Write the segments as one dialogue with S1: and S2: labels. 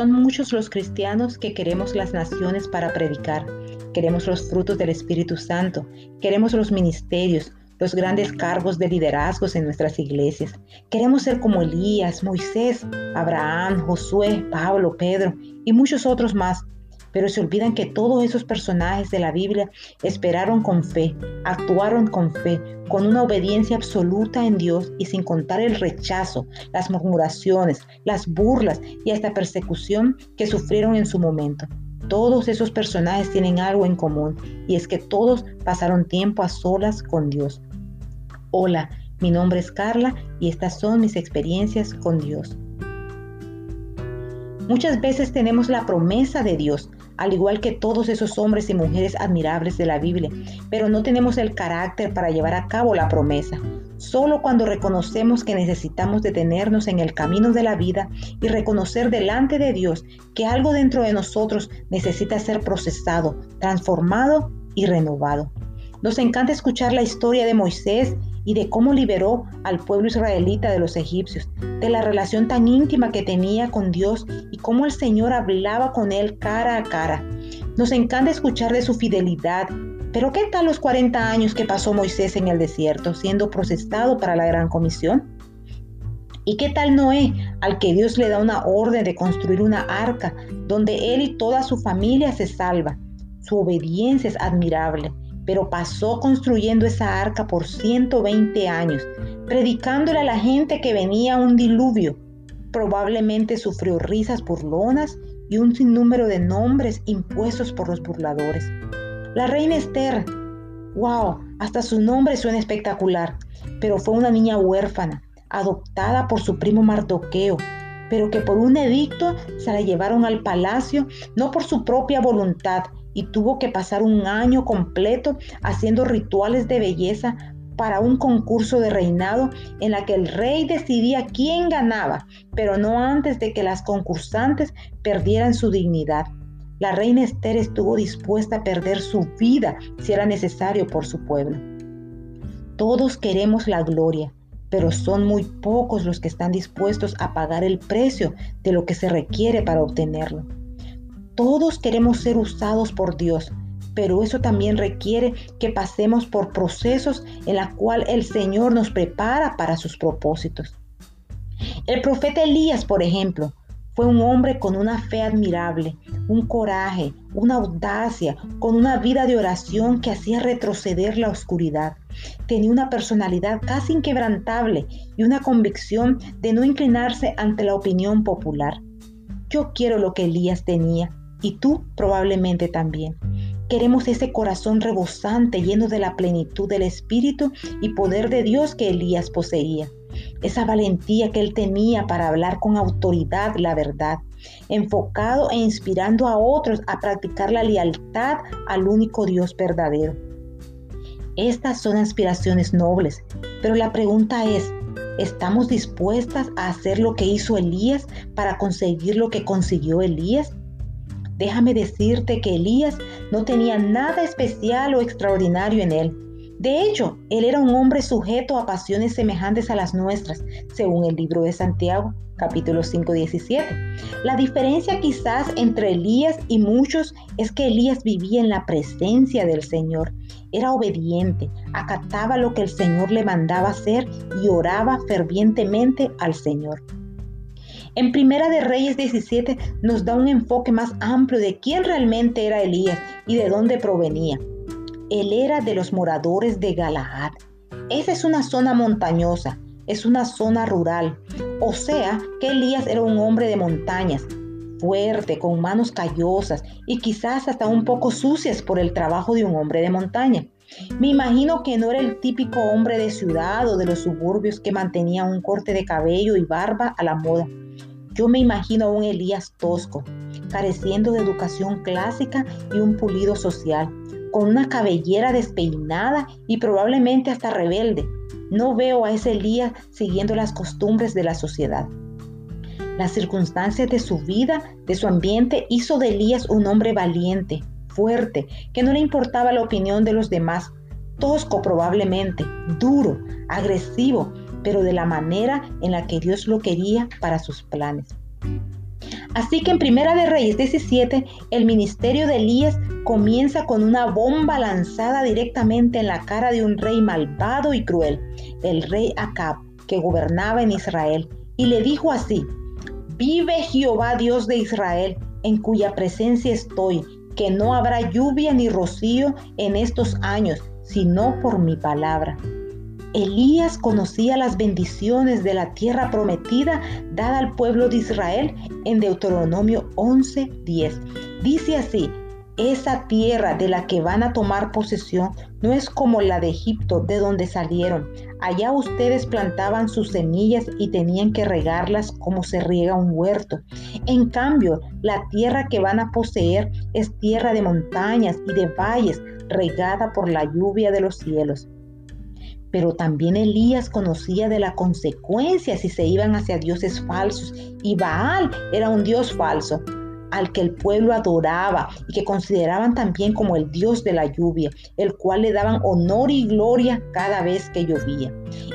S1: Son muchos los cristianos que queremos las naciones para predicar, queremos los frutos del Espíritu Santo, queremos los ministerios, los grandes cargos de liderazgos en nuestras iglesias. Queremos ser como Elías, Moisés, Abraham, Josué, Pablo, Pedro y muchos otros más. Pero se olvidan que todos esos personajes de la Biblia esperaron con fe, actuaron con fe, con una obediencia absoluta en Dios y sin contar el rechazo, las murmuraciones, las burlas y hasta persecución que sufrieron en su momento. Todos esos personajes tienen algo en común y es que todos pasaron tiempo a solas con Dios. Hola, mi nombre es Carla y estas son mis experiencias con Dios. Muchas veces tenemos la promesa de Dios, al igual que todos esos hombres y mujeres admirables de la Biblia, pero no tenemos el carácter para llevar a cabo la promesa. Solo cuando reconocemos que necesitamos detenernos en el camino de la vida y reconocer delante de Dios que algo dentro de nosotros necesita ser procesado, transformado y renovado. Nos encanta escuchar la historia de Moisés y de cómo liberó al pueblo israelita de los egipcios, de la relación tan íntima que tenía con Dios y cómo el Señor hablaba con él cara a cara. Nos encanta escuchar de su fidelidad, pero ¿qué tal los 40 años que pasó Moisés en el desierto siendo procesado para la gran comisión? ¿Y qué tal Noé, al que Dios le da una orden de construir una arca donde él y toda su familia se salva? Su obediencia es admirable pero pasó construyendo esa arca por 120 años, predicándole a la gente que venía un diluvio. Probablemente sufrió risas burlonas y un sinnúmero de nombres impuestos por los burladores. La reina Esther, wow, hasta su nombre suena espectacular, pero fue una niña huérfana, adoptada por su primo Mardoqueo, pero que por un edicto se la llevaron al palacio no por su propia voluntad, y tuvo que pasar un año completo haciendo rituales de belleza para un concurso de reinado en la que el rey decidía quién ganaba, pero no antes de que las concursantes perdieran su dignidad. La reina Esther estuvo dispuesta a perder su vida si era necesario por su pueblo. Todos queremos la gloria, pero son muy pocos los que están dispuestos a pagar el precio de lo que se requiere para obtenerlo. Todos queremos ser usados por Dios, pero eso también requiere que pasemos por procesos en la cual el Señor nos prepara para sus propósitos. El profeta Elías, por ejemplo, fue un hombre con una fe admirable, un coraje, una audacia, con una vida de oración que hacía retroceder la oscuridad. Tenía una personalidad casi inquebrantable y una convicción de no inclinarse ante la opinión popular. Yo quiero lo que Elías tenía y tú probablemente también. Queremos ese corazón rebosante, lleno de la plenitud del Espíritu y poder de Dios que Elías poseía. Esa valentía que él tenía para hablar con autoridad la verdad, enfocado e inspirando a otros a practicar la lealtad al único Dios verdadero. Estas son aspiraciones nobles, pero la pregunta es, ¿estamos dispuestas a hacer lo que hizo Elías para conseguir lo que consiguió Elías? Déjame decirte que Elías no tenía nada especial o extraordinario en él. De hecho, él era un hombre sujeto a pasiones semejantes a las nuestras, según el libro de Santiago, capítulo 5, 17. La diferencia quizás entre Elías y muchos es que Elías vivía en la presencia del Señor. Era obediente, acataba lo que el Señor le mandaba hacer y oraba fervientemente al Señor. En Primera de Reyes 17 nos da un enfoque más amplio de quién realmente era Elías y de dónde provenía. Él era de los moradores de Galaad. Esa es una zona montañosa, es una zona rural. O sea que Elías era un hombre de montañas, fuerte, con manos callosas y quizás hasta un poco sucias por el trabajo de un hombre de montaña. Me imagino que no era el típico hombre de ciudad o de los suburbios que mantenía un corte de cabello y barba a la moda. Yo me imagino a un Elías tosco, careciendo de educación clásica y un pulido social, con una cabellera despeinada y probablemente hasta rebelde. No veo a ese Elías siguiendo las costumbres de la sociedad. Las circunstancias de su vida, de su ambiente, hizo de Elías un hombre valiente, fuerte, que no le importaba la opinión de los demás, tosco probablemente, duro, agresivo, pero de la manera en la que Dios lo quería para sus planes. Así que en Primera de Reyes 17, el ministerio de Elías comienza con una bomba lanzada directamente en la cara de un rey malvado y cruel, el rey Acab, que gobernaba en Israel, y le dijo así, Vive Jehová Dios de Israel, en cuya presencia estoy, que no habrá lluvia ni rocío en estos años, sino por mi palabra. Elías conocía las bendiciones de la tierra prometida dada al pueblo de Israel en Deuteronomio 11:10. Dice así, esa tierra de la que van a tomar posesión no es como la de Egipto, de donde salieron. Allá ustedes plantaban sus semillas y tenían que regarlas como se riega un huerto. En cambio, la tierra que van a poseer es tierra de montañas y de valles, regada por la lluvia de los cielos. Pero también Elías conocía de la consecuencia si se iban hacia dioses falsos y Baal era un dios falso al que el pueblo adoraba y que consideraban también como el Dios de la lluvia, el cual le daban honor y gloria cada vez que llovía.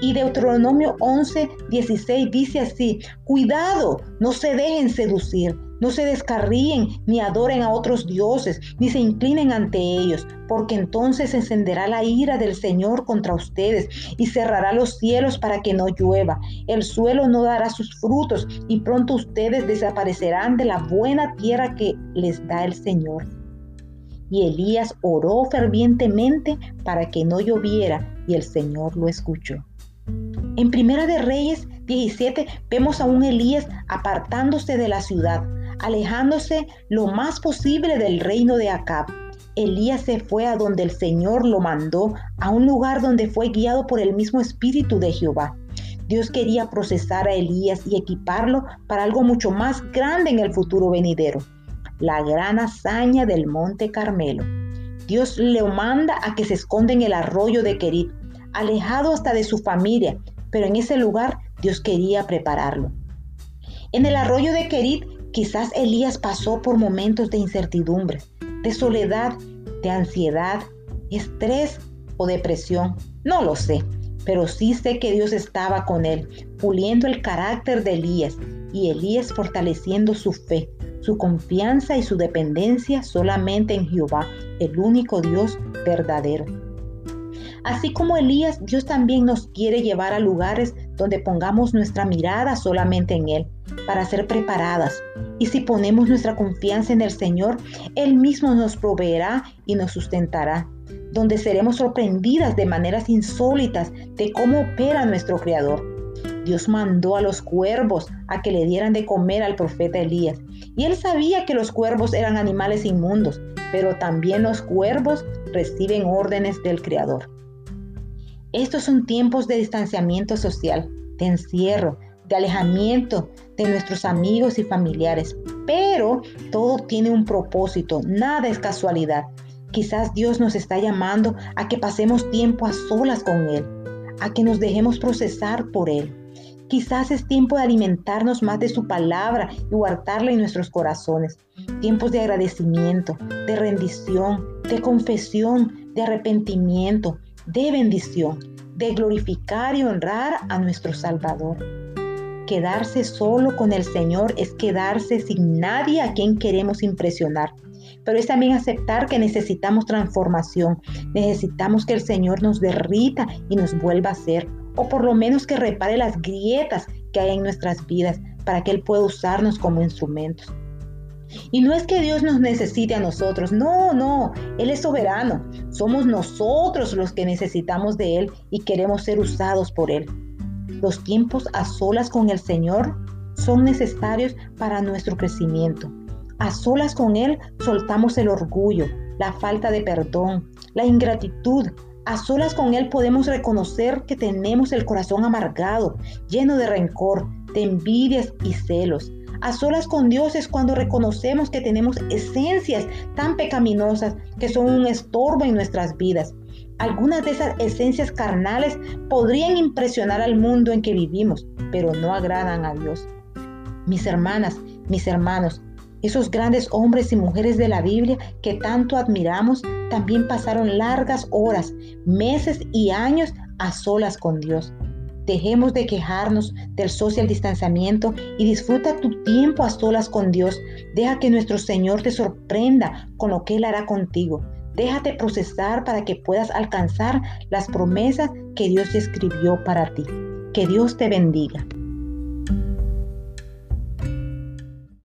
S1: Y Deuteronomio 11, 16 dice así, cuidado, no se dejen seducir no se descarríen ni adoren a otros dioses, ni se inclinen ante ellos, porque entonces encenderá la ira del Señor contra ustedes y cerrará los cielos para que no llueva. El suelo no dará sus frutos y pronto ustedes desaparecerán de la buena tierra que les da el Señor. Y Elías oró fervientemente para que no lloviera y el Señor lo escuchó. En Primera de Reyes 17 vemos a un Elías apartándose de la ciudad, alejándose lo más posible del reino de Acab. Elías se fue a donde el Señor lo mandó, a un lugar donde fue guiado por el mismo Espíritu de Jehová. Dios quería procesar a Elías y equiparlo para algo mucho más grande en el futuro venidero, la gran hazaña del monte Carmelo. Dios le manda a que se esconda en el arroyo de Kerit, alejado hasta de su familia, pero en ese lugar Dios quería prepararlo. En el arroyo de Kerit Quizás Elías pasó por momentos de incertidumbre, de soledad, de ansiedad, estrés o depresión. No lo sé, pero sí sé que Dios estaba con él, puliendo el carácter de Elías y Elías fortaleciendo su fe, su confianza y su dependencia solamente en Jehová, el único Dios verdadero. Así como Elías, Dios también nos quiere llevar a lugares donde pongamos nuestra mirada solamente en Él, para ser preparadas. Y si ponemos nuestra confianza en el Señor, Él mismo nos proveerá y nos sustentará, donde seremos sorprendidas de maneras insólitas de cómo opera nuestro Creador. Dios mandó a los cuervos a que le dieran de comer al profeta Elías. Y él sabía que los cuervos eran animales inmundos, pero también los cuervos reciben órdenes del Creador. Estos son tiempos de distanciamiento social, de encierro, de alejamiento de nuestros amigos y familiares. Pero todo tiene un propósito, nada es casualidad. Quizás Dios nos está llamando a que pasemos tiempo a solas con Él, a que nos dejemos procesar por Él. Quizás es tiempo de alimentarnos más de su palabra y guardarla en nuestros corazones. Tiempos de agradecimiento, de rendición, de confesión, de arrepentimiento, de bendición, de glorificar y honrar a nuestro Salvador. Quedarse solo con el Señor es quedarse sin nadie a quien queremos impresionar. Pero es también aceptar que necesitamos transformación. Necesitamos que el Señor nos derrita y nos vuelva a ser. O por lo menos que repare las grietas que hay en nuestras vidas para que Él pueda usarnos como instrumentos. Y no es que Dios nos necesite a nosotros, no, no, Él es soberano. Somos nosotros los que necesitamos de Él y queremos ser usados por Él. Los tiempos a solas con el Señor son necesarios para nuestro crecimiento. A solas con Él soltamos el orgullo, la falta de perdón, la ingratitud. A solas con Él podemos reconocer que tenemos el corazón amargado, lleno de rencor, de envidias y celos. A solas con Dios es cuando reconocemos que tenemos esencias tan pecaminosas que son un estorbo en nuestras vidas. Algunas de esas esencias carnales podrían impresionar al mundo en que vivimos, pero no agradan a Dios. Mis hermanas, mis hermanos, esos grandes hombres y mujeres de la Biblia que tanto admiramos también pasaron largas horas, meses y años a solas con Dios. Dejemos de quejarnos del social distanciamiento y disfruta tu tiempo a solas con Dios. Deja que nuestro Señor te sorprenda con lo que Él hará contigo. Déjate procesar para que puedas alcanzar las promesas que Dios escribió para ti. Que Dios te bendiga.